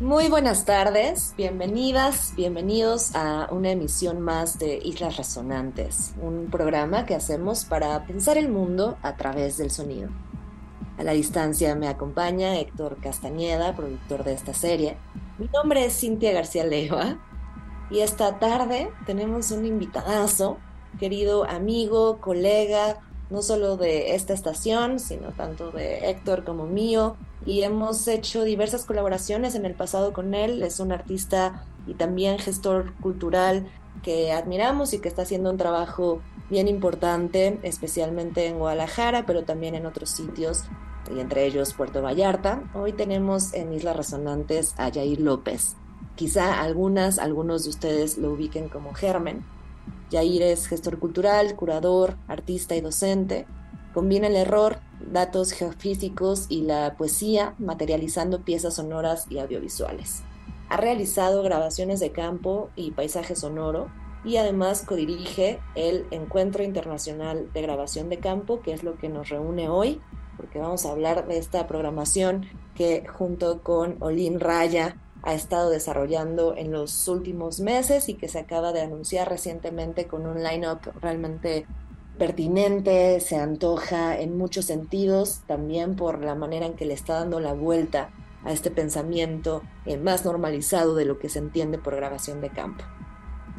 Muy buenas tardes, bienvenidas, bienvenidos a una emisión más de Islas Resonantes, un programa que hacemos para pensar el mundo a través del sonido. A la distancia me acompaña Héctor Castañeda, productor de esta serie. Mi nombre es Cintia García Leiva y esta tarde tenemos un invitadazo, querido amigo, colega, no solo de esta estación, sino tanto de Héctor como mío, y hemos hecho diversas colaboraciones en el pasado con él. Es un artista y también gestor cultural que admiramos y que está haciendo un trabajo bien importante, especialmente en Guadalajara, pero también en otros sitios, y entre ellos Puerto Vallarta. Hoy tenemos en Islas Resonantes a Jair López. Quizá algunas, algunos de ustedes lo ubiquen como Germen. Jair es gestor cultural, curador, artista y docente. Combina el error, datos geofísicos y la poesía, materializando piezas sonoras y audiovisuales. Ha realizado grabaciones de campo y paisaje sonoro y además codirige el Encuentro Internacional de Grabación de Campo, que es lo que nos reúne hoy, porque vamos a hablar de esta programación que junto con Olin Raya ha estado desarrollando en los últimos meses y que se acaba de anunciar recientemente con un line-up realmente pertinente, se antoja en muchos sentidos, también por la manera en que le está dando la vuelta a este pensamiento eh, más normalizado de lo que se entiende por grabación de campo.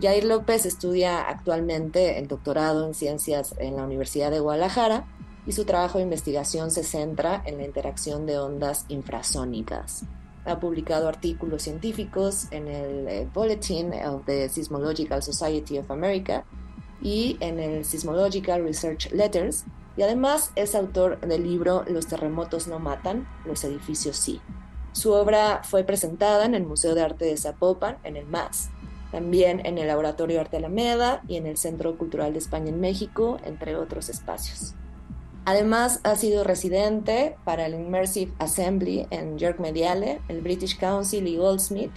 Jair López estudia actualmente el doctorado en ciencias en la Universidad de Guadalajara y su trabajo de investigación se centra en la interacción de ondas infrasónicas. Ha publicado artículos científicos en el eh, Bulletin of the Seismological Society of America y en el Seismological Research Letters, y además es autor del libro Los terremotos no matan, los edificios sí. Su obra fue presentada en el Museo de Arte de Zapopan, en el MAS, también en el Laboratorio Arte Alameda y en el Centro Cultural de España en México, entre otros espacios. Además, ha sido residente para el Immersive Assembly en York Mediale, el British Council y Goldsmith,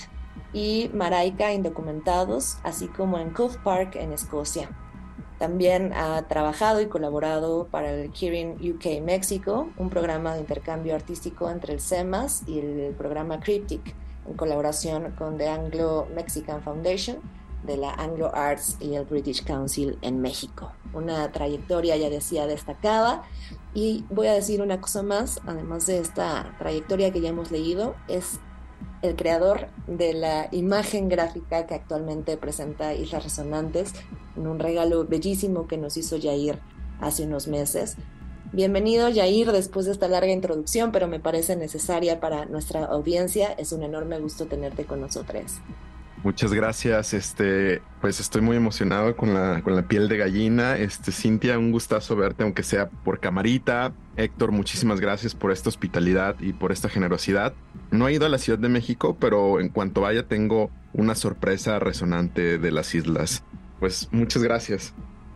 y Maraika Indocumentados, así como en Cove Park en Escocia. También ha trabajado y colaborado para el Kirin UK México, un programa de intercambio artístico entre el CEMAS y el programa Cryptic, en colaboración con The Anglo Mexican Foundation de la Anglo Arts y el British Council en México. Una trayectoria, ya decía, destacada. Y voy a decir una cosa más, además de esta trayectoria que ya hemos leído, es el creador de la imagen gráfica que actualmente presenta Islas Resonantes, en un regalo bellísimo que nos hizo Yair hace unos meses. Bienvenido Yair después de esta larga introducción, pero me parece necesaria para nuestra audiencia. Es un enorme gusto tenerte con nosotros. Muchas gracias. Este, pues estoy muy emocionado con la, con la piel de gallina. Este, Cintia, un gustazo verte, aunque sea por camarita. Héctor, muchísimas gracias por esta hospitalidad y por esta generosidad. No he ido a la Ciudad de México, pero en cuanto vaya tengo una sorpresa resonante de las islas. Pues muchas gracias.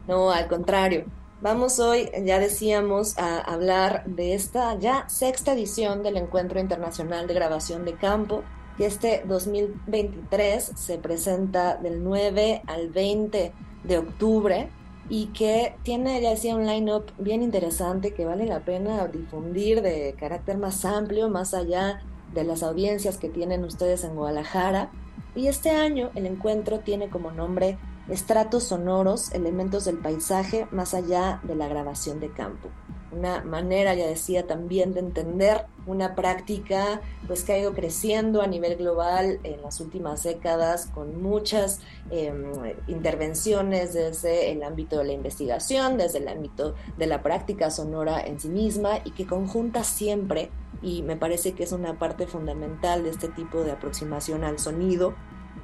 No, al contrario. Vamos hoy, ya decíamos, a hablar de esta ya sexta edición del Encuentro Internacional de Grabación de Campo que este 2023 se presenta del 9 al 20 de octubre y que tiene, ya decía, un line-up bien interesante que vale la pena difundir de carácter más amplio, más allá de las audiencias que tienen ustedes en Guadalajara. Y este año el encuentro tiene como nombre Estratos sonoros, elementos del paisaje más allá de la grabación de campo una manera, ya decía, también de entender una práctica pues que ha ido creciendo a nivel global en las últimas décadas con muchas em, intervenciones desde el ámbito de la investigación, desde el ámbito de la práctica sonora en sí misma y que conjunta siempre, y me parece que es una parte fundamental de este tipo de aproximación al sonido,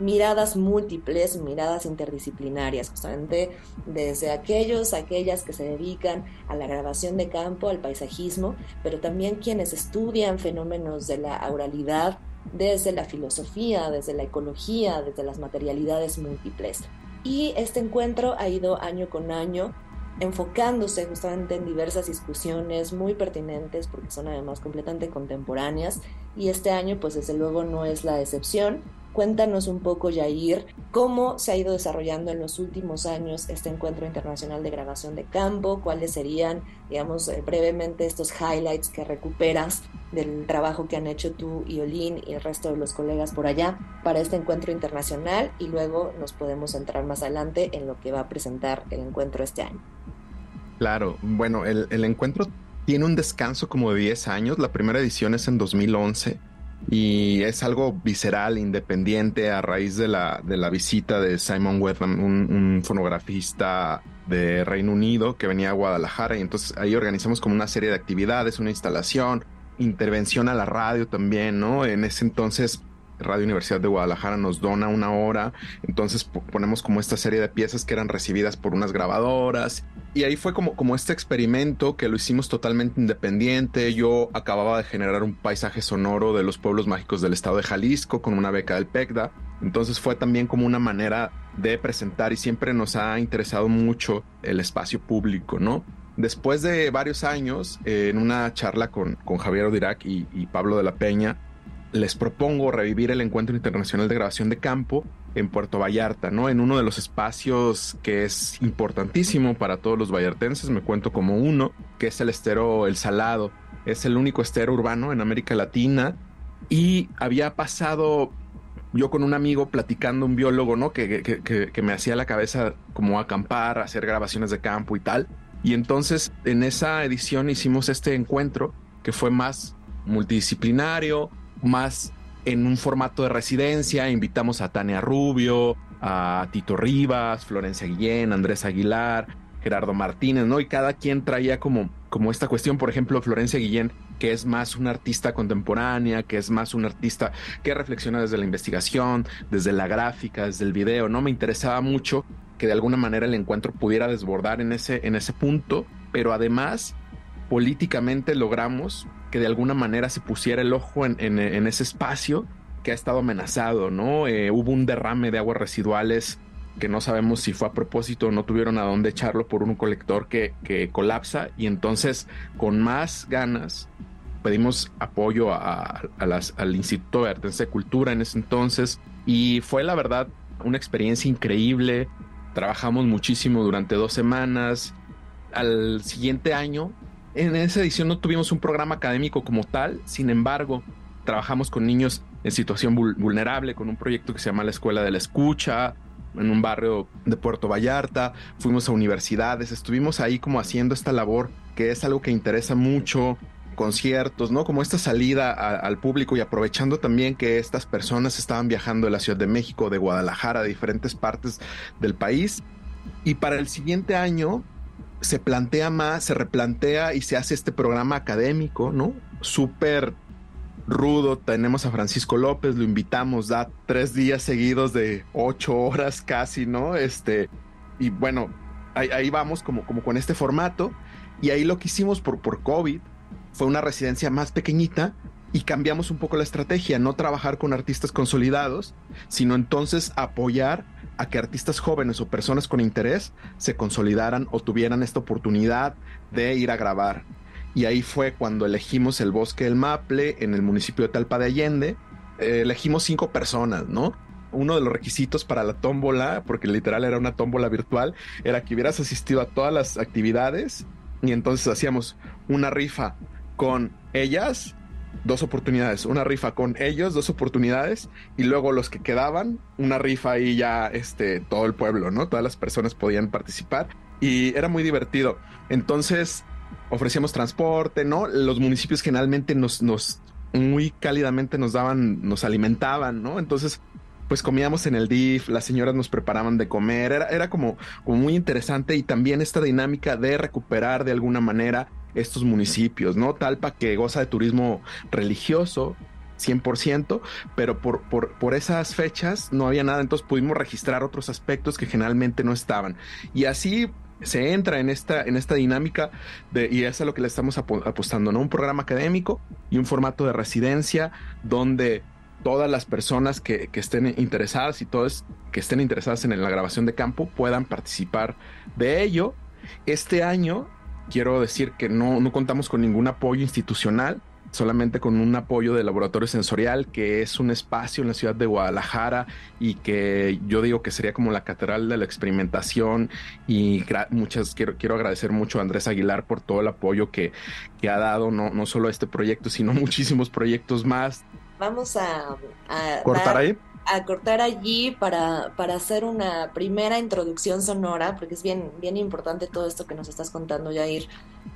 miradas múltiples, miradas interdisciplinarias, justamente desde aquellos, aquellas que se dedican a la grabación de campo, al paisajismo, pero también quienes estudian fenómenos de la oralidad desde la filosofía, desde la ecología, desde las materialidades múltiples. Y este encuentro ha ido año con año enfocándose justamente en diversas discusiones muy pertinentes porque son además completamente contemporáneas y este año pues desde luego no es la excepción. Cuéntanos un poco, Yair, cómo se ha ido desarrollando en los últimos años este encuentro internacional de grabación de campo, cuáles serían, digamos, eh, brevemente estos highlights que recuperas del trabajo que han hecho tú y Olin y el resto de los colegas por allá para este encuentro internacional y luego nos podemos entrar más adelante en lo que va a presentar el encuentro este año. Claro, bueno, el, encuentro tiene un descanso como de 10 años, la primera edición es en 2011 y es algo visceral, independiente a raíz de la, de la visita de Simon Wetham, un, fonografista de Reino Unido que venía a Guadalajara y entonces ahí organizamos como una serie de actividades, una instalación, intervención a la radio también, ¿no? En ese entonces Radio Universidad de Guadalajara nos dona una hora, entonces ponemos como esta serie de piezas que eran recibidas por unas grabadoras y ahí fue como, como este experimento que lo hicimos totalmente independiente. Yo acababa de generar un paisaje sonoro de los pueblos mágicos del estado de Jalisco con una beca del PECDA, entonces fue también como una manera de presentar y siempre nos ha interesado mucho el espacio público, ¿no? Después de varios años, en una charla con, con Javier Odirac y Pablo de la Peña, les propongo revivir el Encuentro Internacional de Grabación de Campo en Puerto Vallarta, ¿no? En uno de los espacios que es importantísimo para todos los vallartenses, me cuento como uno, que es el estero El Salado. Es el único estero urbano en América Latina y había pasado yo con un amigo platicando, un biólogo, ¿no? Que, que, me hacía la cabeza como acampar, hacer grabaciones de campo y tal. Y entonces en esa edición hicimos este encuentro que fue más multidisciplinario, más en un formato de residencia. Invitamos a Tania Rubio, a Tito Rivas, Florencia Guillén, Andrés Aguilar, Gerardo Martínez, ¿no? Y cada quien traía como, como esta cuestión, por ejemplo, Florencia Guillén, que es más una artista contemporánea, que es más un artista que reflexiona desde la investigación, desde la gráfica, desde el video, ¿no? Me interesaba mucho que de alguna manera el encuentro pudiera desbordar en ese, en ese punto, pero además políticamente logramos que de alguna manera se pusiera el ojo en, ese espacio que ha estado amenazado, ¿no? Eh, hubo un derrame de aguas residuales que no sabemos si fue a propósito o no tuvieron a dónde echarlo por un colector que, colapsa y entonces con más ganas pedimos apoyo a, al Instituto de Artes de Cultura en ese entonces y fue la verdad una experiencia increíble. Trabajamos muchísimo durante dos semanas. Al siguiente año en esa edición no tuvimos un programa académico como tal, sin embargo, trabajamos con niños en situación vulnerable, con un proyecto que se llama la Escuela de la Escucha, en un barrio de Puerto Vallarta, fuimos a universidades, estuvimos ahí como haciendo esta labor que es algo que interesa mucho, conciertos, ¿no? Como esta salida al público y aprovechando también que estas personas estaban viajando de la Ciudad de México, de Guadalajara, de diferentes partes del país. Y para el siguiente año se plantea más, se replantea y se hace este programa académico, ¿no? Súper rudo. Tenemos a Francisco López, lo invitamos, da tres días seguidos de ocho horas casi, ¿no? Este, y bueno, ahí, vamos como, como con este formato. Y ahí lo que hicimos por, por COVID fue una residencia más pequeñita y cambiamos un poco la estrategia, no trabajar con artistas consolidados, sino entonces apoyar a que artistas jóvenes o personas con interés se consolidaran o tuvieran esta oportunidad de ir a grabar. Y ahí fue cuando elegimos el Bosque del Maple en el municipio de Talpa de Allende. Eh, elegimos cinco personas, ¿no? Uno de los requisitos para la tómbola, porque literal era una tómbola virtual, era que hubieras asistido a todas las actividades y entonces hacíamos una rifa con ellas dos oportunidades, una rifa con ellos, dos oportunidades, y luego los que quedaban, una rifa y ya este, todo el pueblo, ¿no? Todas las personas podían participar y era muy divertido. Entonces, ofrecíamos transporte, ¿no? Los municipios generalmente nos, nos muy cálidamente nos daban, nos alimentaban, ¿no? Entonces, pues comíamos en el DIF, las señoras nos preparaban de comer, era, era como, como muy interesante y también esta dinámica de recuperar de alguna manera estos municipios, ¿no? Talpa que goza de turismo religioso, 100%, pero por, por, por, esas fechas no había nada, entonces pudimos registrar otros aspectos que generalmente no estaban. Y así se entra en esta, en esta dinámica de, y es a lo que le estamos apostando, ¿no? Un programa académico y un formato de residencia donde todas las personas que, estén interesadas y todas que estén interesadas en la grabación de campo puedan participar de ello. Este año quiero decir que no, no contamos con ningún apoyo institucional solamente con un apoyo del laboratorio sensorial, que es un espacio en la ciudad de Guadalajara y que yo digo que sería como la catedral de la experimentación. Y muchas quiero, quiero agradecer mucho a Andrés Aguilar por todo el apoyo que, que ha dado, no, no solo a este proyecto, sino muchísimos proyectos más. Vamos a, cortar ahí a cortar allí para, para, hacer una primera introducción sonora, porque es bien, bien importante todo esto que nos estás contando, Jair.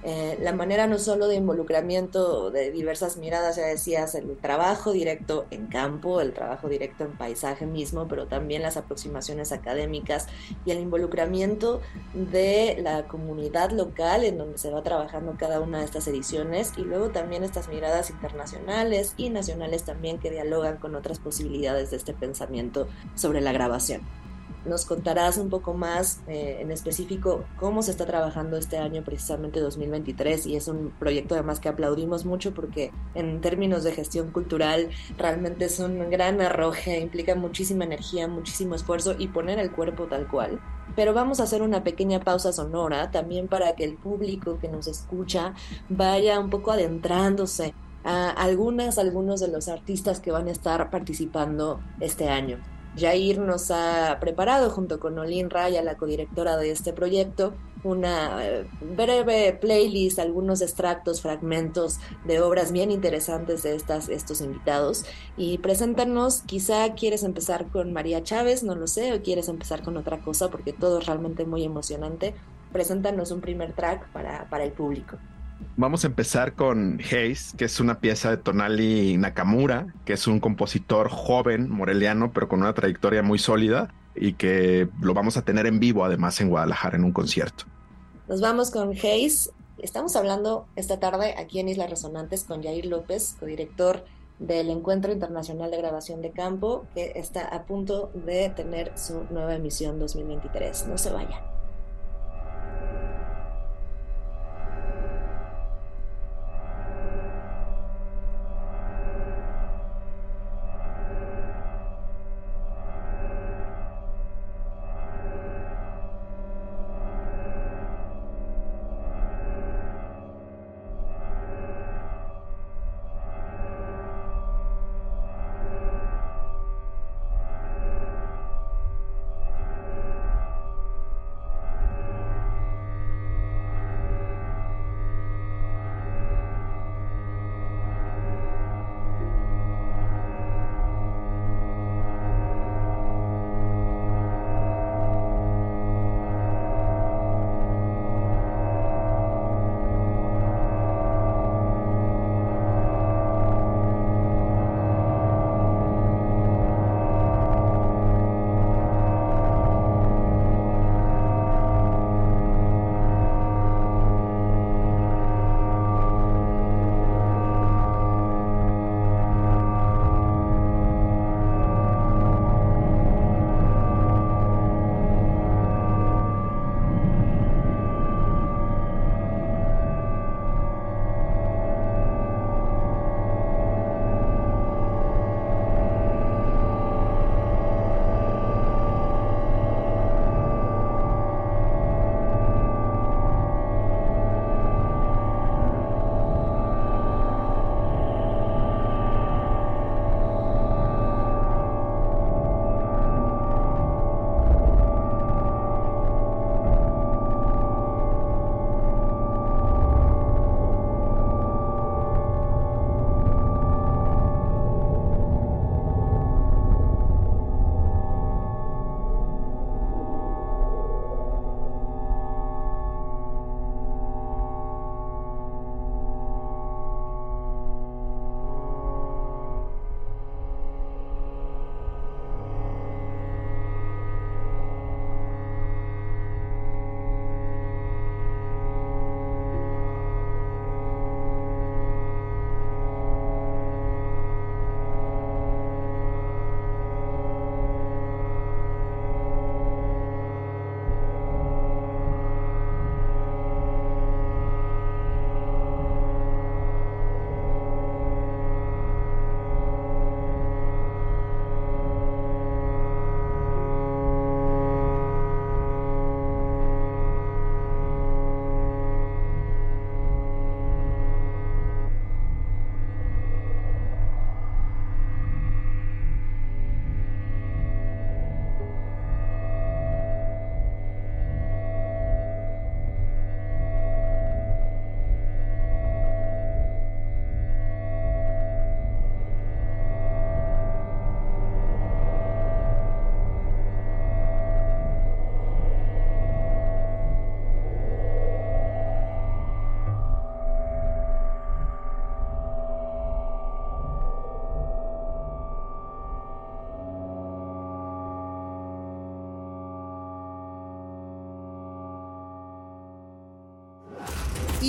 Eh, la manera no solo de involucramiento de diversas miradas, ya decías, el trabajo directo en campo, el trabajo directo en paisaje mismo, pero también las aproximaciones académicas y el involucramiento de la comunidad local en donde se va trabajando cada una de estas ediciones y luego también estas miradas internacionales y nacionales también que dialogan con otras posibilidades de este pensamiento sobre la grabación. Nos contarás un poco más eh, en específico cómo se está trabajando este año, precisamente 2023, y es un proyecto además que aplaudimos mucho porque en términos de gestión cultural realmente es un gran arroje, implica muchísima energía, muchísimo esfuerzo y poner el cuerpo tal cual. Pero vamos a hacer una pequeña pausa sonora también para que el público que nos escucha vaya un poco adentrándose a algunas, algunos de los artistas que van a estar participando este año. Jair nos ha preparado junto con Olin Raya, la codirectora de este proyecto, una eh, breve playlist, algunos extractos, fragmentos de obras bien interesantes de estas, estos invitados. Y preséntanos, quizá quieres empezar con María Chávez, no lo sé, o quieres empezar con otra cosa, porque todo es realmente muy emocionante. Preséntanos un primer track para, para el público. Vamos a empezar con Haze, que es una pieza de Tonali Nakamura, que es un compositor joven, moreliano, pero con una trayectoria muy sólida y que lo vamos a tener en vivo además en Guadalajara en un concierto. Nos vamos con Haze. Estamos hablando esta tarde aquí en Islas Resonantes con Jair López, codirector del Encuentro Internacional de Grabación de Campo, que está a punto de tener su nueva emisión 2023. No se vayan.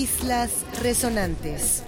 Islas Resonantes.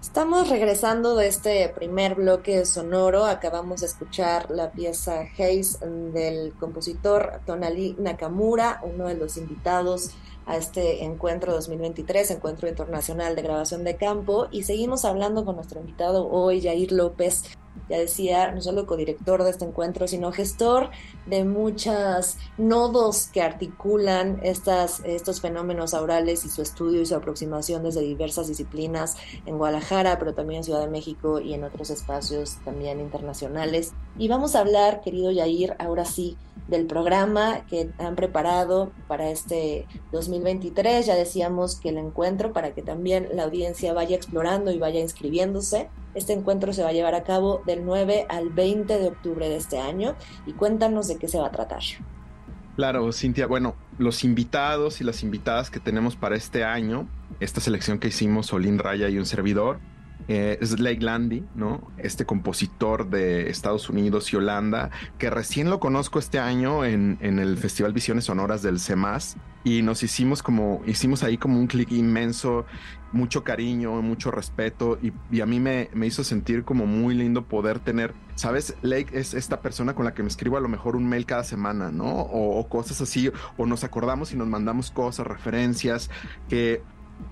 Estamos regresando de este primer bloque sonoro. Acabamos de escuchar la pieza Haze del compositor Tonali Nakamura, uno de los invitados a este encuentro 2023, Encuentro Internacional de Grabación de Campo. Y seguimos hablando con nuestro invitado hoy, Jair López, ya decía, no solo codirector de este encuentro, sino gestor de muchos nodos que articulan estas, estos fenómenos aurales y su estudio y su aproximación desde diversas disciplinas en Guadalajara, pero también en Ciudad de México y en otros espacios también internacionales. Y vamos a hablar, querido Yair, ahora sí, del programa que han preparado para este 2023. Ya decíamos que el encuentro, para que también la audiencia vaya explorando y vaya inscribiéndose, este encuentro se va a llevar a cabo del 9 al 20 de octubre de este año y cuéntanos de qué se va a tratar. Claro, Cintia. Bueno, los invitados y las invitadas que tenemos para este año, esta selección que hicimos, Solín Raya y un servidor, eh, es Lake Landy, ¿no? Este compositor de Estados Unidos y Holanda, que recién lo conozco este año en, el Festival Visiones Sonoras del CEMAS y nos hicimos como, hicimos ahí como un clic inmenso, mucho cariño, mucho respeto y, a mí me, me, hizo sentir como muy lindo poder tener, ¿sabes? Lake es esta persona con la que me escribo a lo mejor un mail cada semana, ¿no? O, o cosas así, o nos acordamos y nos mandamos cosas, referencias, que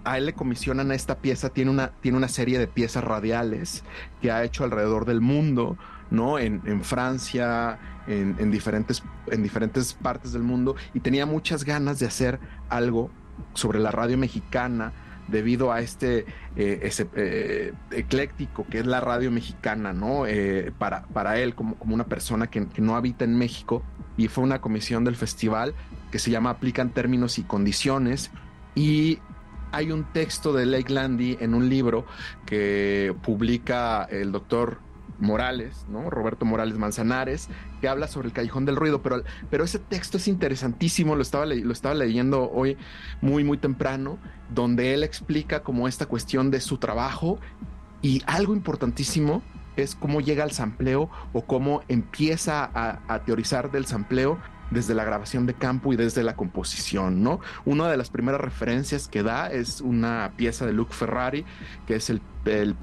a él le comisionan esta pieza, tiene una, tiene una serie de piezas radiales que ha hecho alrededor del mundo, ¿no? En, Francia, en, diferentes, en diferentes partes del mundo, y tenía muchas ganas de hacer algo sobre la radio mexicana debido a este eh, ese, eh, ecléctico que es la radio mexicana, ¿no? Eh, para, para él, como, como una persona que, que no habita en México, y fue una comisión del festival que se llama Aplican términos y condiciones, y hay un texto de Lake Landy en un libro que publica el doctor Morales, ¿no? Roberto Morales Manzanares, que habla sobre el callejón del ruido, pero, pero ese texto es interesantísimo, lo estaba, lo estaba leyendo hoy muy, muy temprano, donde él explica como esta cuestión de su trabajo y algo importantísimo es cómo llega al sampleo o cómo empieza a, a teorizar del sampleo desde la grabación de campo y desde la composición, ¿no? Una de las primeras referencias que da es una pieza de Luc Ferrari, que es el, el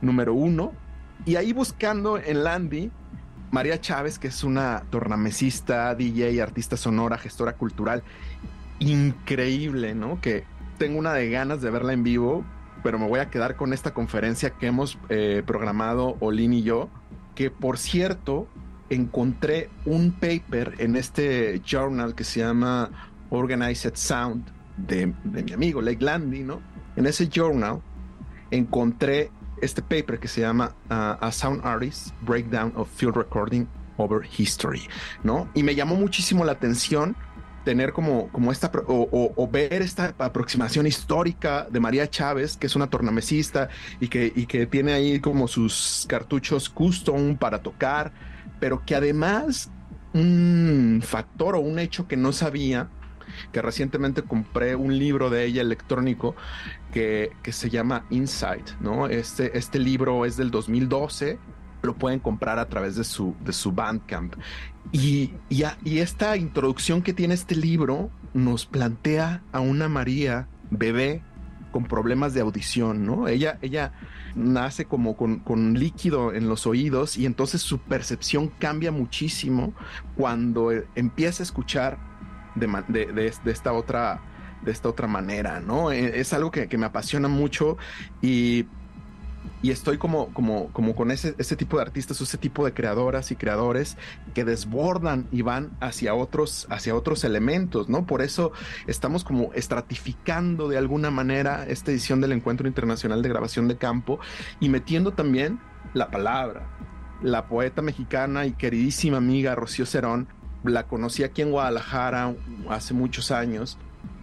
número uno, y ahí buscando en Landy, María Chávez, que es una tornamesista, DJ, artista sonora, gestora cultural, increíble, ¿no? Que tengo una de ganas de verla en vivo, pero me voy a quedar con esta conferencia que hemos eh, programado Olin y yo, que por cierto, encontré un paper en este journal que se llama Organized Sound de, mi amigo Lake Landy, ¿no? En ese journal encontré este paper que se llama uh, A Sound Artist Breakdown of Field Recording Over History, ¿no? Y me llamó muchísimo la atención tener como, como esta o, ver esta aproximación histórica de María Chávez, que es una tornamesista y que, y que tiene ahí como sus cartuchos custom para tocar, pero que además un factor o un hecho que no sabía, que recientemente compré un libro de ella electrónico que, se llama Insight, ¿no? Este, este libro es del 2012, lo pueden comprar a través de su, de su Bandcamp. Y, y, y esta introducción que tiene este libro nos plantea a una María bebé con problemas de audición, ¿no? Ella, ella nace como con, líquido en los oídos y entonces su percepción cambia muchísimo cuando eh, empieza a escuchar de, esta otra de esta otra manera, ¿no? E, es algo que, que me apasiona mucho y y estoy como, como, como con ese, ese tipo de artistas, ese tipo de creadoras y creadores que desbordan y van hacia otros, hacia otros elementos, ¿no? Por eso estamos como estratificando de alguna manera esta edición del Encuentro Internacional de Grabación de Campo y metiendo también la palabra. La poeta mexicana y queridísima amiga Rocío Cerón, la conocí aquí en Guadalajara hace muchos años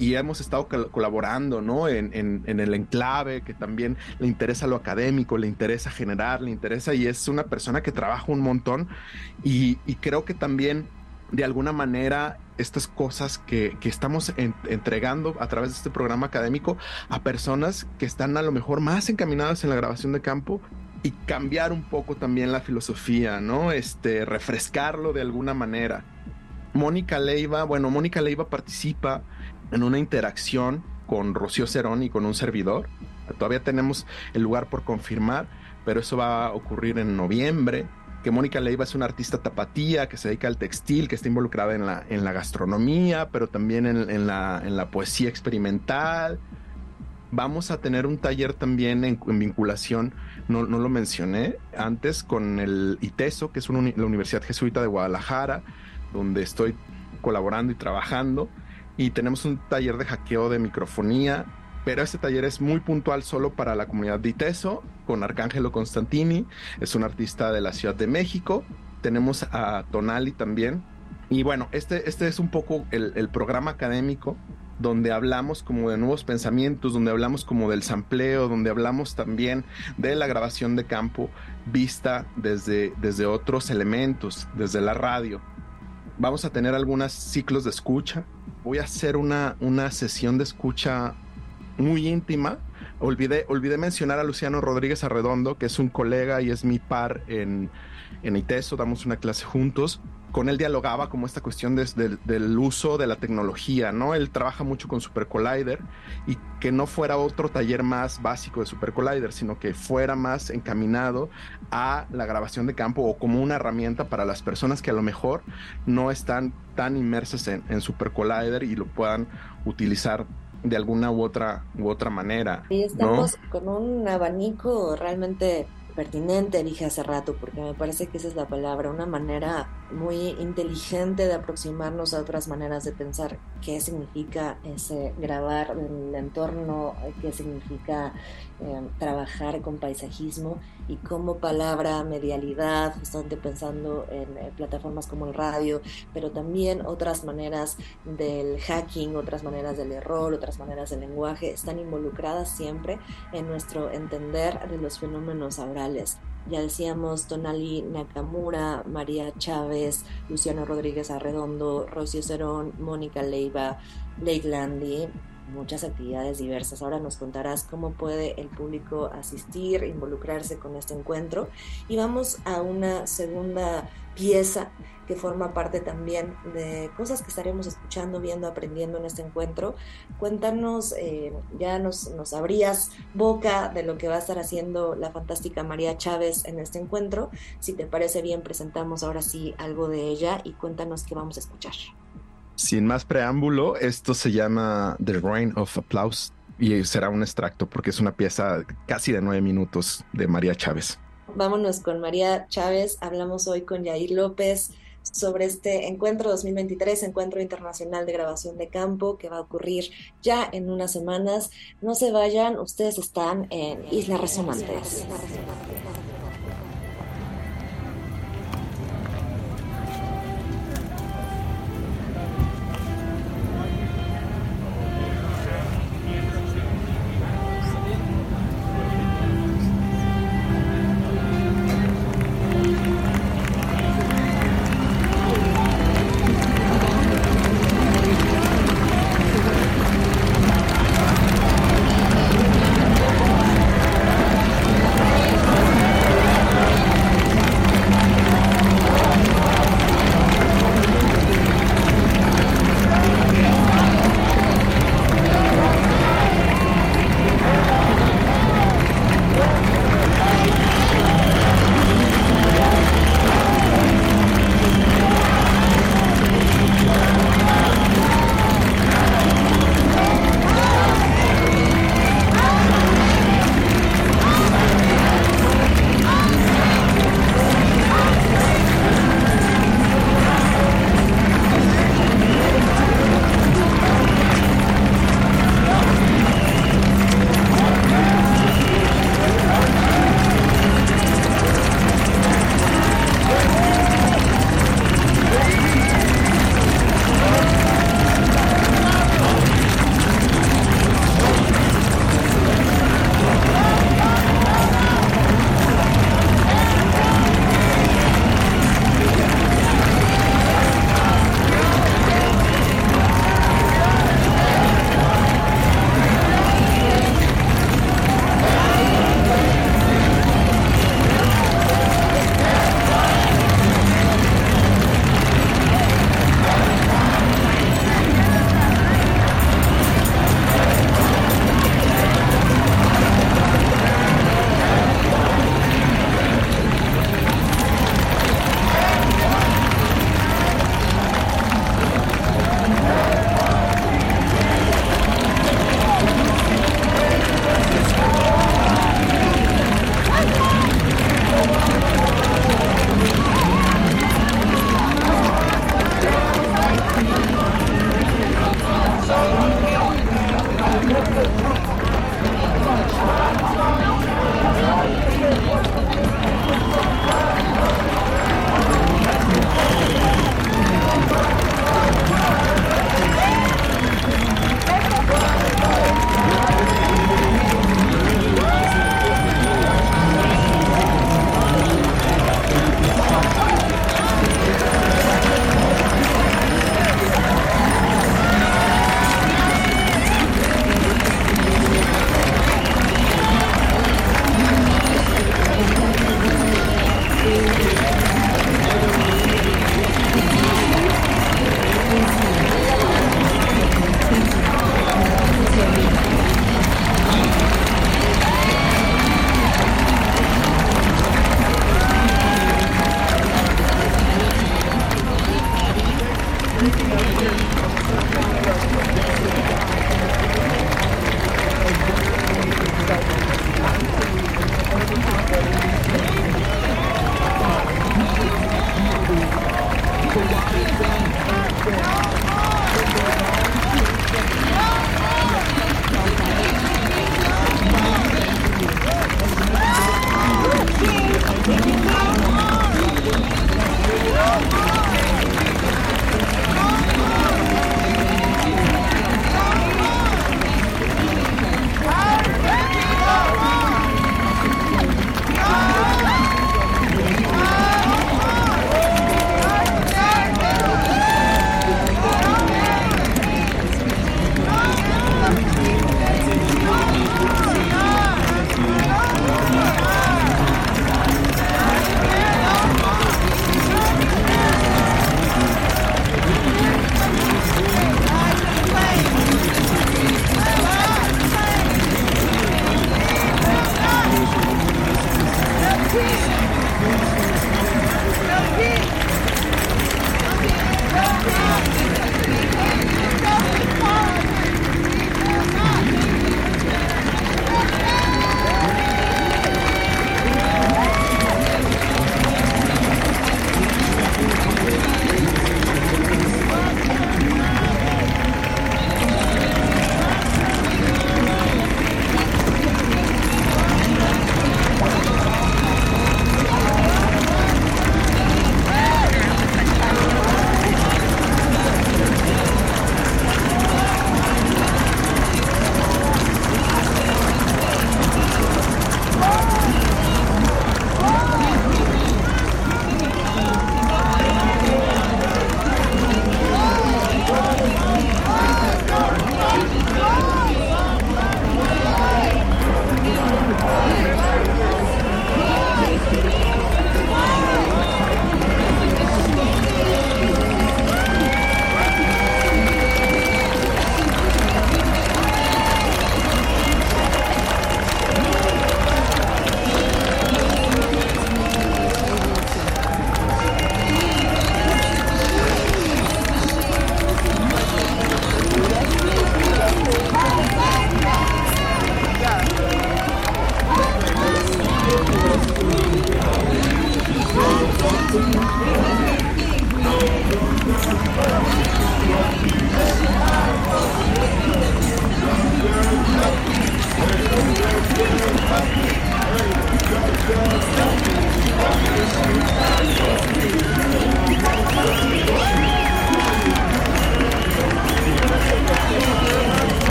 y hemos estado colaborando, ¿no? En, el enclave, que también le interesa lo académico, le interesa generar, le interesa y es una persona que trabaja un montón y, creo que también de alguna manera estas cosas que, estamos entregando a través de este programa académico a personas que están a lo mejor más encaminadas en la grabación de campo y cambiar un poco también la filosofía, ¿no? Este, refrescarlo de alguna manera. Mónica Leiva, bueno, Mónica Leiva participa en una interacción con Rocío Cerón y con un servidor. Todavía tenemos el lugar por confirmar, pero eso va a ocurrir en noviembre. Que Mónica Leiva es una artista tapatía que se dedica al textil, que está involucrada en la, en la gastronomía, pero también en, la, en la poesía experimental. Vamos a tener un taller también en, vinculación, no, no, lo mencioné antes, con el ITESO, que es la Universidad Jesuita de Guadalajara, donde estoy colaborando y trabajando. Y tenemos un taller de hackeo de microfonía, pero este taller es muy puntual solo para la comunidad de ITESO, con Arcángelo Constantini, es un artista de la Ciudad de México. Tenemos a Tonali también. Y bueno, este, este es un poco el programa académico donde hablamos como de nuevos pensamientos, donde hablamos como del sampleo, donde hablamos también de la grabación de campo vista desde, desde otros elementos, desde la radio. Vamos a tener algunos ciclos de escucha. Voy a hacer una, una sesión de escucha muy íntima. Olvidé, olvidé mencionar a Luciano Rodríguez Arredondo, que es un colega y es mi par en, en ITESO, damos una clase juntos con él dialogaba como esta cuestión del uso de la tecnología, ¿no? Él trabaja mucho con Super Collider y que no fuera otro taller más básico de Super Collider, sino que fuera más encaminado a la grabación de campo o como una herramienta para las personas que a lo mejor no están tan inmersas en, en Super Collider y lo puedan utilizar de alguna u otra u otra manera. Y estamos con un abanico realmente pertinente, dije hace rato, porque me parece que esa es la palabra, una manera muy inteligente de aproximarnos a otras maneras de pensar. Qué significa ese grabar el entorno, qué significa eh, trabajar con paisajismo y como palabra medialidad, justamente pensando en eh, plataformas como el radio, pero también otras maneras del hacking, otras maneras del error, otras maneras del lenguaje, están involucradas siempre en nuestro entender de los fenómenos orales ya decíamos Tonali Nakamura, María Chávez, Luciano Rodríguez Arredondo, Rocío Cerón, Mónica Leiva, Blake Landy, muchas actividades diversas. Ahora nos contarás cómo puede el público asistir, involucrarse con este encuentro. Y vamos a una segunda pieza que forma parte también de cosas que estaremos escuchando, viendo, aprendiendo en este encuentro. Cuéntanos, eh, ya nos, nos abrías boca de lo que va a estar haciendo la fantástica María Chávez en este encuentro. Si te parece bien, presentamos ahora sí algo de ella y cuéntanos qué vamos a escuchar. Sin más preámbulo, esto se llama The Rain of Applause y será un extracto porque es una pieza casi de nueve minutos de María Chávez. Vámonos con María Chávez. Hablamos hoy con Yair López sobre este encuentro 2023, encuentro internacional de grabación de campo que va a ocurrir ya en unas semanas. No se vayan, ustedes están en Islas Resonantes. Volvemos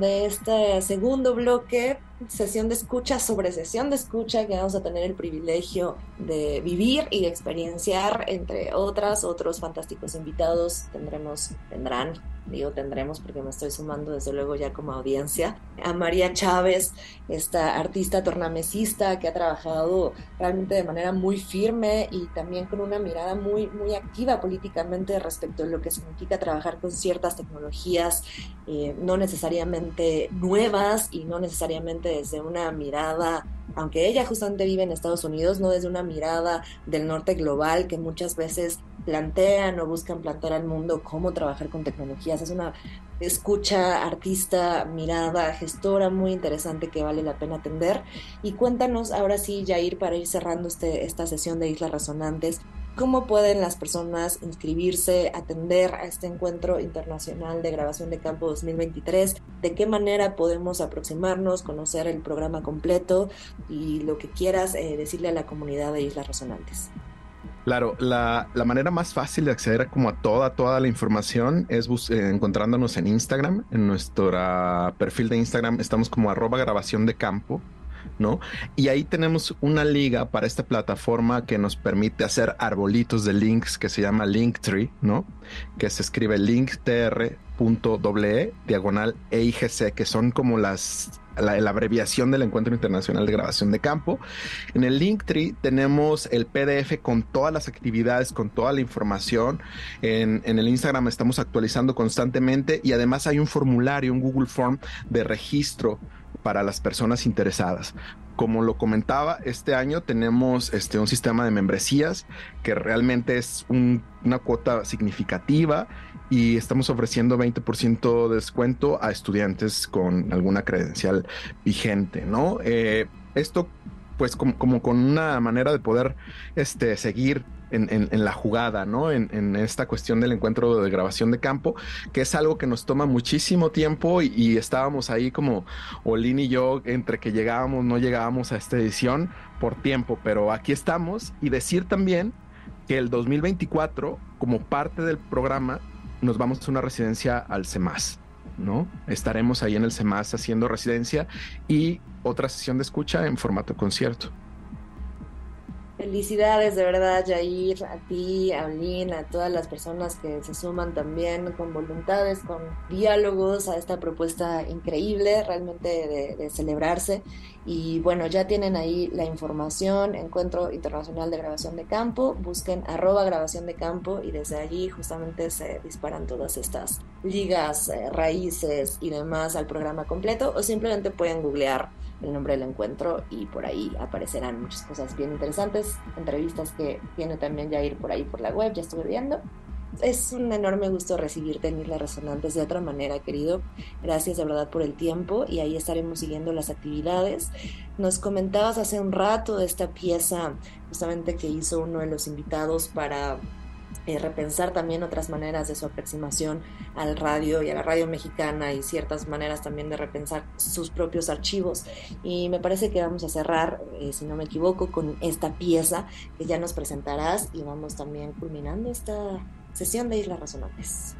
de este segundo bloque, sesión de escucha sobre sesión de escucha, que vamos a tener el privilegio de vivir y de experienciar, entre otras, otros fantásticos invitados. Tendremos, tendrán digo tendremos porque me estoy sumando desde luego ya como audiencia, a María Chávez, esta artista tornamesista que ha trabajado realmente de manera muy firme y también con una mirada muy, muy activa políticamente respecto a lo que significa trabajar con ciertas tecnologías eh, no necesariamente nuevas y no necesariamente desde una mirada aunque ella justamente vive en Estados Unidos, no desde una mirada del norte global que muchas veces plantean o buscan plantear al mundo cómo trabajar con tecnologías. Es una escucha, artista, mirada, gestora muy interesante que vale la pena atender. Y cuéntanos ahora sí, Jair, para ir cerrando este, esta sesión de Islas Resonantes, ¿Cómo pueden las personas inscribirse, atender a este encuentro internacional de grabación de campo 2023? ¿De qué manera podemos aproximarnos, conocer el programa completo y lo que quieras eh, decirle a la comunidad de Islas Resonantes? Claro, la, manera más fácil de acceder a como a toda, toda la información es eh, encontrándonos en Instagram. En nuestro perfil de Instagram estamos como arroba grabación de campo. ¿No? Y ahí tenemos una liga para esta plataforma que nos permite hacer arbolitos de links que se llama Linktree, ¿no? Que se escribe linktr.we diagonal EIGC, que son como las la, abreviación del Encuentro Internacional de Grabación de Campo. En el Linktree tenemos el PDF con todas las actividades, con toda la información. En, en, el Instagram estamos actualizando constantemente y además hay un formulario, un Google Form de registro para las personas interesadas. Como lo comentaba, este año tenemos este, un sistema de membresías que realmente es una cuota significativa y estamos ofreciendo 20% de descuento a estudiantes con alguna credencial vigente, ¿no? Eh, esto pues como, como, con una manera de poder este, seguir en, la jugada, ¿no? En, esta cuestión del encuentro de grabación de campo, que es algo que nos toma muchísimo tiempo y, estábamos ahí como Olin y yo, entre que llegábamos, no llegábamos a esta edición por tiempo, pero aquí estamos y decir también que el 2024, como parte del programa, nos vamos a una residencia al CEMAS. ¿no? Estaremos ahí en el CEMAS haciendo residencia y otra sesión de escucha en formato concierto. Felicidades de verdad, Jair, a ti, a Olin, a todas las personas que se suman también con voluntades, con diálogos a esta propuesta increíble, realmente de, celebrarse. Y bueno, ya tienen ahí la información, Encuentro Internacional de Grabación de Campo, busquen arroba grabación de campo y desde allí justamente se disparan todas estas ligas, eh, raíces y demás al programa completo o simplemente pueden googlear el nombre del encuentro y por ahí aparecerán muchas cosas bien interesantes, entrevistas que tiene también ya ir por ahí por la web, ya estuve viendo. Es un enorme gusto recibirte en Islas Resonantes de otra manera, querido. Gracias de verdad por el tiempo y ahí estaremos siguiendo las actividades. Nos comentabas hace un rato de esta pieza justamente que hizo uno de los invitados para eh, repensar también otras maneras de su aproximación al radio y a la radio mexicana y ciertas maneras también de repensar sus propios archivos. Y me parece que vamos a cerrar, eh, si no me equivoco, con esta pieza que ya nos presentarás y vamos también culminando esta sesión de Islas Resonantes.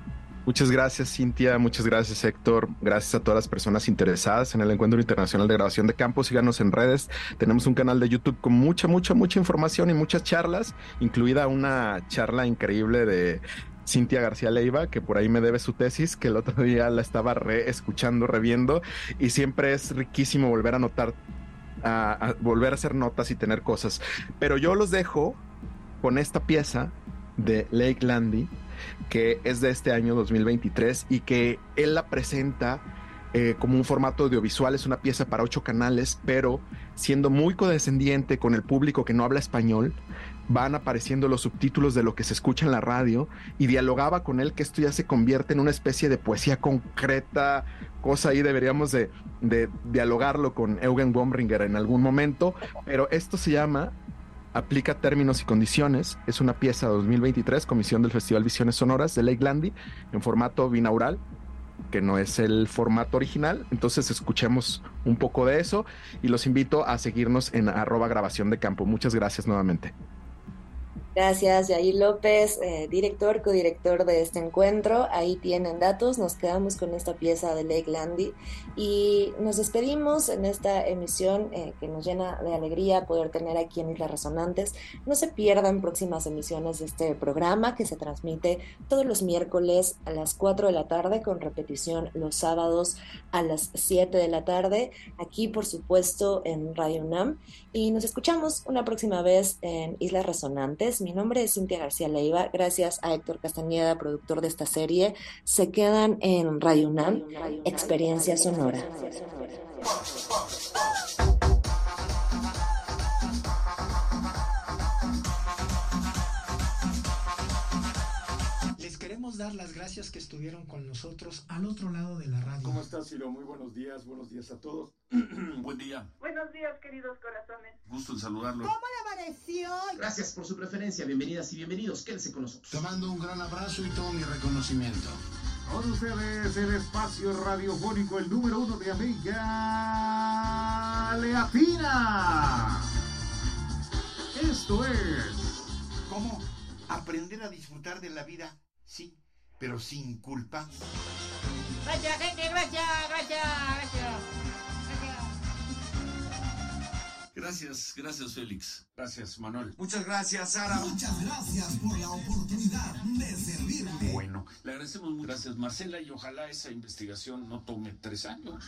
Muchas gracias, Cintia. Muchas gracias, Héctor. Gracias a todas las personas interesadas en el Encuentro Internacional de Grabación de Campo. Síganos en redes. Tenemos un canal de YouTube con mucha, mucha, mucha información y muchas charlas, incluida una charla increíble de Cintia García Leiva, que por ahí me debe su tesis, que el otro día la estaba re escuchando, reviendo, y siempre es riquísimo volver a notar, a volver a hacer notas y tener cosas. Pero yo los dejo con esta pieza de Lake Landy que es de este año 2023 y que él la presenta eh, como un formato audiovisual, es una pieza para ocho canales, pero siendo muy condescendiente con el público que no habla español, van apareciendo los subtítulos de lo que se escucha en la radio y dialogaba con él que esto ya se convierte en una especie de poesía concreta, cosa ahí deberíamos de, de dialogarlo con Eugen Bombringer en algún momento, pero esto se llama aplica términos y condiciones. Es una pieza 2023, comisión del Festival Visiones Sonoras de Lake Landy, en formato binaural, que no es el formato original. Entonces escuchemos un poco de eso y los invito a seguirnos en arroba grabación de campo. Muchas gracias nuevamente. Gracias, Yair López, eh, director, codirector de este encuentro. Ahí tienen datos. Nos quedamos con esta pieza de Lake Landy y nos despedimos en esta emisión eh, que nos llena de alegría poder tener aquí en Islas Resonantes. No se pierdan próximas emisiones de este programa que se transmite todos los miércoles a las 4 de la tarde con repetición los sábados a las 7 de la tarde. Aquí, por supuesto, en Radio UNAM. Y nos escuchamos una próxima vez en Islas Resonantes mi nombre es Cintia García Leiva. Gracias a Héctor Castañeda, productor de esta serie. Se quedan en Radio UNAM, Experiencia Sonora. Queremos dar las gracias que estuvieron con nosotros al otro lado de la radio. ¿Cómo estás, Ciro? Muy buenos días, buenos días a todos. Buen día. Buenos días, queridos corazones. Gusto en saludarlos. ¿Cómo le amaneció? Gracias por su preferencia, bienvenidas y bienvenidos. Quédense con nosotros. Te mando un gran abrazo y todo mi reconocimiento. Con ustedes el espacio radiofónico, el número uno de América Latina. Esto es... ¿Cómo aprender a disfrutar de la vida? Sí, pero sin culpa. Gracias, gente, gracias, gracias, gracias. Gracias, gracias Félix. Gracias, Manuel. Muchas gracias, Sara. Muchas gracias por la oportunidad de servirle. Bueno, le agradecemos muchas gracias, Marcela, y ojalá esa investigación no tome tres años.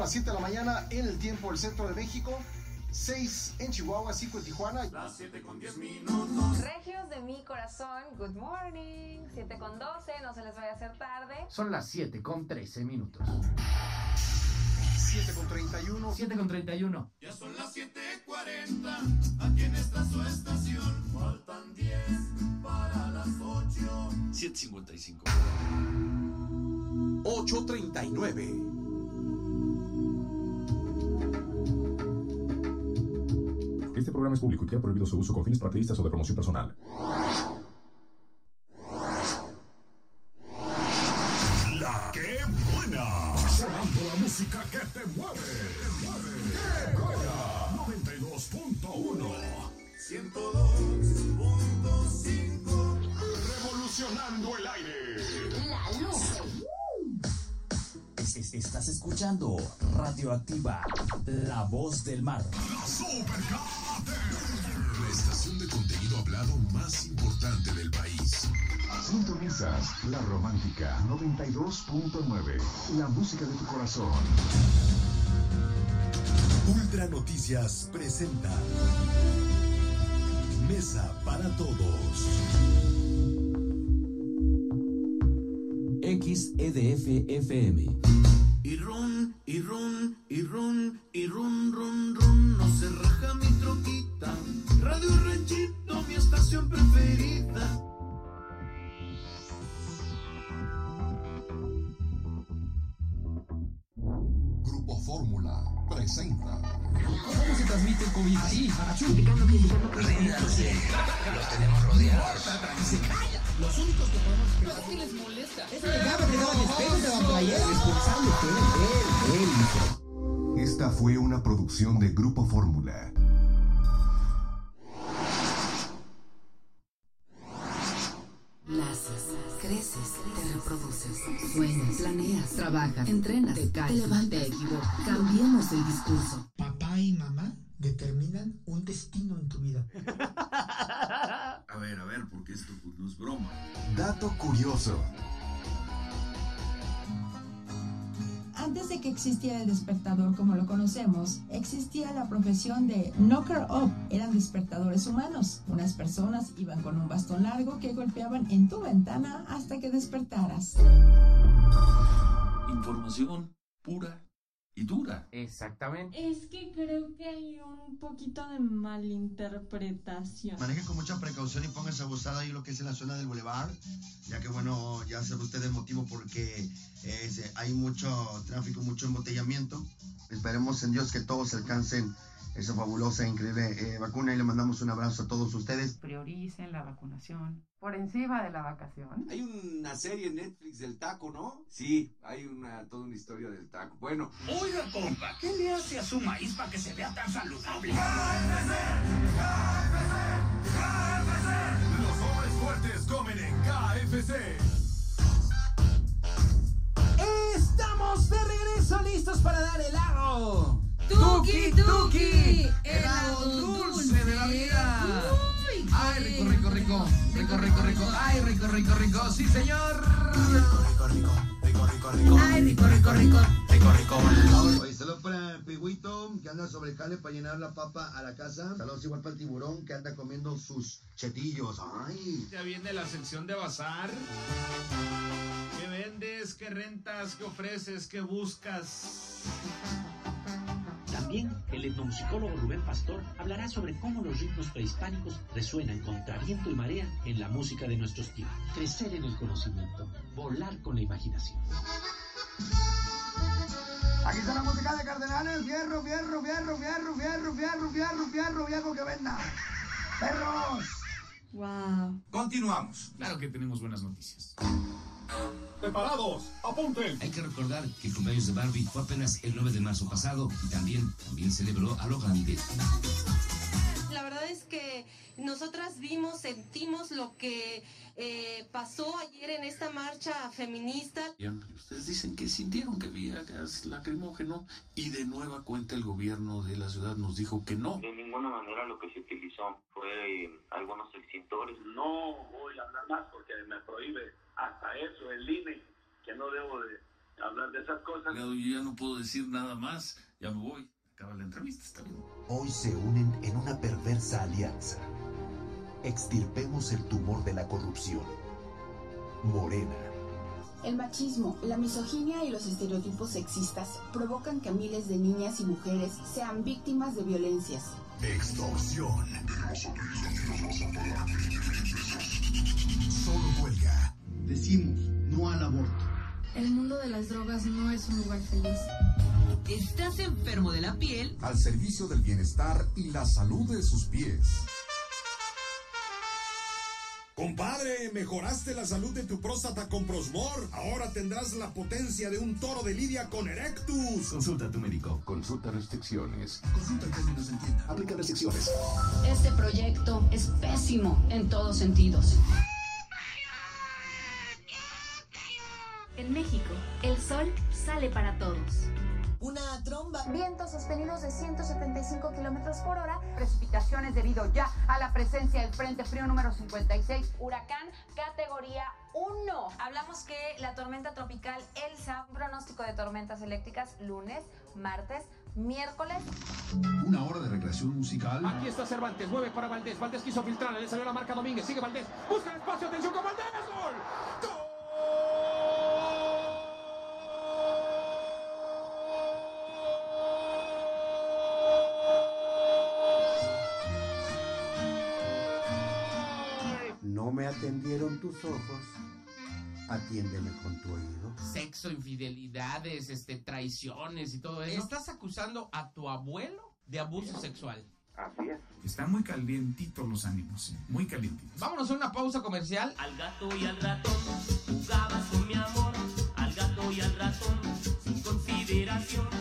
Son las 7 de la mañana en el tiempo del centro de México. 6 en Chihuahua, 5 en Tijuana. Las 7 con 10 minutos. Regios de mi corazón, good morning. 7 con 12, no se les vaya a hacer tarde. Son las 7 con 13 minutos. 7 con 31. 7 con 31. Ya son las 7.40. Aquí en esta su estación. Faltan 10 para las 8. 7.55. 8.39. Este programa es público y queda prohibido su uso con fines partidistas o de promoción personal. La voz del mar. La estación de contenido hablado más importante del país. Sintonizas La Romántica 92.9, la música de tu corazón. Ultra Noticias presenta Mesa para Todos. XEDF FM. Y run, y run, y run, y run, run, run, no se raja mi troquita. Radio Ranchito, mi estación preferida. Grupo Fórmula presenta. ¿Cómo se transmite el COVID? Ahí, Los tenemos rodeados. Los únicos que podemos. ¿Pero qué les molesta? Es legal, pegaban espejos de la playera. Responsable, que él, él, Esta fue una producción de Grupo Fórmula. Naces, creces, te reproduces, sueñas, planeas, trabajas, entrenas, te caes, te levantas, te equivocas. Cambiemos el discurso. Papá y mamá determinan un destino en tu vida. A ver, a ver, porque esto pues, no es broma. Dato curioso. Antes de que existiera el despertador como lo conocemos, existía la profesión de knocker up. Eran despertadores humanos. Unas personas iban con un bastón largo que golpeaban en tu ventana hasta que despertaras. Información pura y dura. Exactamente. Es que creo que hay un poquito de malinterpretación. Manejen con mucha precaución y pónganse abusado ahí lo que es en la zona del boulevard, ya que bueno, ya sabe usted el motivo porque eh, hay mucho tráfico, mucho embotellamiento. Esperemos en Dios que todos alcancen esa fabulosa, increíble eh, vacuna y le mandamos un abrazo a todos ustedes. Prioricen la vacunación por encima de la vacación. Hay una serie en Netflix del taco, ¿no? Sí, hay una toda una historia del taco. Bueno. Oiga, compa, ¿qué le hace a su maíz para que se vea tan saludable? Los hombres fuertes comen en KFC. Estamos de regreso listos para dar helado. Tuki, tuki, helado dulce de la vida. Ay, rico, rico, rico, rico, rico, rico, ay, rico, rico, rico, sí, señor. Rico, rico, rico, rico, rico. Ay, rico, rico, rico. Rico, rico. Oye, saludos para el pigüito que anda sobre el jale para llenar la papa a la casa. Saludos igual para el tiburón que anda comiendo sus chetillos. Ay. Ya viene la sección de bazar. ¿Qué vendes? ¿Qué rentas? ¿Qué ofreces? ¿Qué buscas? También el etnomusicólogo Rubén Pastor hablará sobre cómo los ritmos prehispánicos resuenan contra viento y marea en la música de nuestros tiempos. Crecer en el conocimiento, volar con la imaginación. Aquí está la música de Cardenales, fierro, fierro, fierro, fierro, fierro, fierro, fierro, fierro, viejo que venda. ¡Perros! Wow. Continuamos. Claro que tenemos buenas noticias. Preparados, apunten. Hay que recordar que el cumpleaños de Barbie fue apenas el 9 de marzo pasado y también, también celebró a lo grande. La verdad es que nosotras vimos, sentimos lo que eh, pasó ayer en esta marcha feminista. Ustedes dicen que sintieron que había gas lacrimógeno y de nueva cuenta el gobierno de la ciudad nos dijo que no. De ninguna manera lo que se utilizó fue eh, algunos extintores. No voy a hablar más porque me prohíbe hasta eso el INE, que no debo de hablar de esas cosas. Yo ya no puedo decir nada más, ya me voy. Acaba la entrevista, está bien. Hoy se unen en una perversa alianza. Extirpemos el tumor de la corrupción. Morena. El machismo, la misoginia y los estereotipos sexistas provocan que miles de niñas y mujeres sean víctimas de violencias. Extorsión. Solo. Decimos no al aborto. El mundo de las drogas no es un lugar feliz. ¿Estás enfermo de la piel? Al servicio del bienestar y la salud de sus pies. Compadre, mejoraste la salud de tu próstata con Prosmor. Ahora tendrás la potencia de un toro de lidia con Erectus. Consulta a tu médico. Consulta restricciones. Consulta términos en tienda. Aplica restricciones. Este proyecto es pésimo en todos sentidos. En México, el sol sale para todos. Una tromba. Vientos sostenidos de 175 kilómetros por hora. Precipitaciones debido ya a la presencia del Frente Frío número 56. Huracán categoría 1. Hablamos que la tormenta tropical Elsa, un pronóstico de tormentas eléctricas lunes, martes, miércoles. Una hora de recreación musical. Aquí está Cervantes, mueve para Valdés. Valdés quiso filtrar, le salió la marca Domínguez. Sigue Valdés, busca el espacio, atención con Valdés. ¡Gol! ¡Gol! Tus ojos. Atiéndeme con tu oído. Sexo, infidelidades, este, traiciones y todo eso. ¿Estás acusando a tu abuelo de abuso sexual? Así es. Están muy calientitos los ánimos, ¿eh? muy calientitos. Vámonos a una pausa comercial. Al gato y al ratón jugabas con mi amor. Al gato y al ratón sin consideración.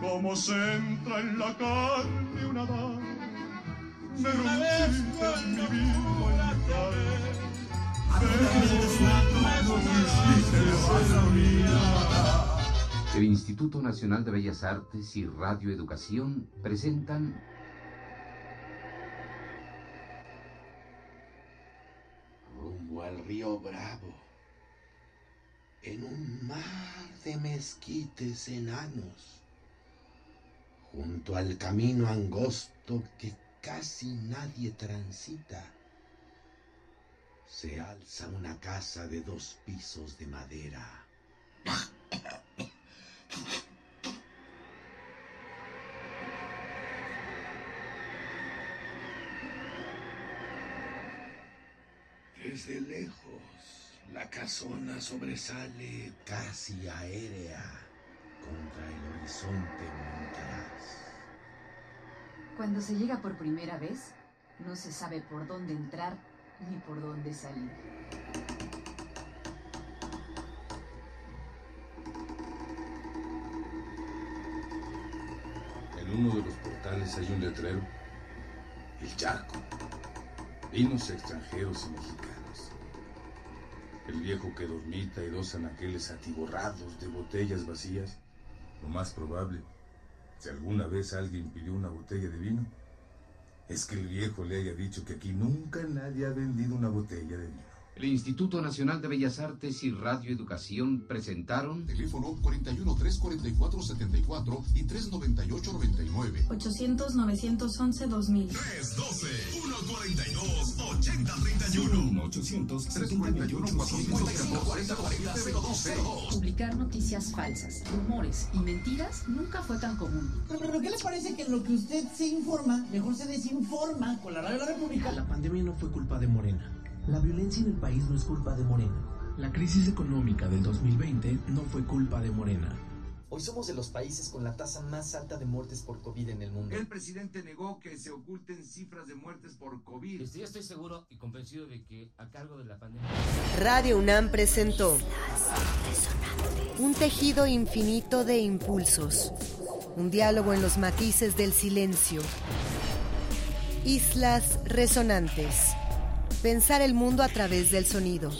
Como se entra en la carne Instituto Nacional de Bellas Artes y Radio Educación presentan rumbo al río Bravo, en un mar de mezquites enanos, junto al camino angosto que casi nadie transita, se alza una casa de dos pisos de madera. Desde lejos, la casona sobresale casi aérea contra el horizonte montaraz. Cuando se llega por primera vez, no se sabe por dónde entrar ni por dónde salir. Uno de los portales hay un letrero. El charco. Vinos extranjeros y mexicanos. El viejo que dormita y dos anaqueles atiborrados de botellas vacías. Lo más probable, si alguna vez alguien pidió una botella de vino, es que el viejo le haya dicho que aquí nunca nadie ha vendido una botella de vino. El Instituto Nacional de Bellas Artes y Radio Educación presentaron Teléfono 41 344 74 y 398 99. 800 911 2000. 312 142 8031 800 341 40 Publicar noticias falsas, rumores y mentiras nunca fue tan común. Pero ¿qué les parece que lo que usted se informa, mejor se desinforma con la radio de la República? La pandemia no fue culpa de Morena. La violencia en el país no es culpa de Morena. La crisis económica del 2020 no fue culpa de Morena. Hoy somos de los países con la tasa más alta de muertes por COVID en el mundo. El presidente negó que se oculten cifras de muertes por COVID. Yo estoy seguro y convencido de que a cargo de la pandemia. Radio UNAM presentó un tejido infinito de impulsos, un diálogo en los matices del silencio. Islas resonantes. Pensar el mundo a través del sonido.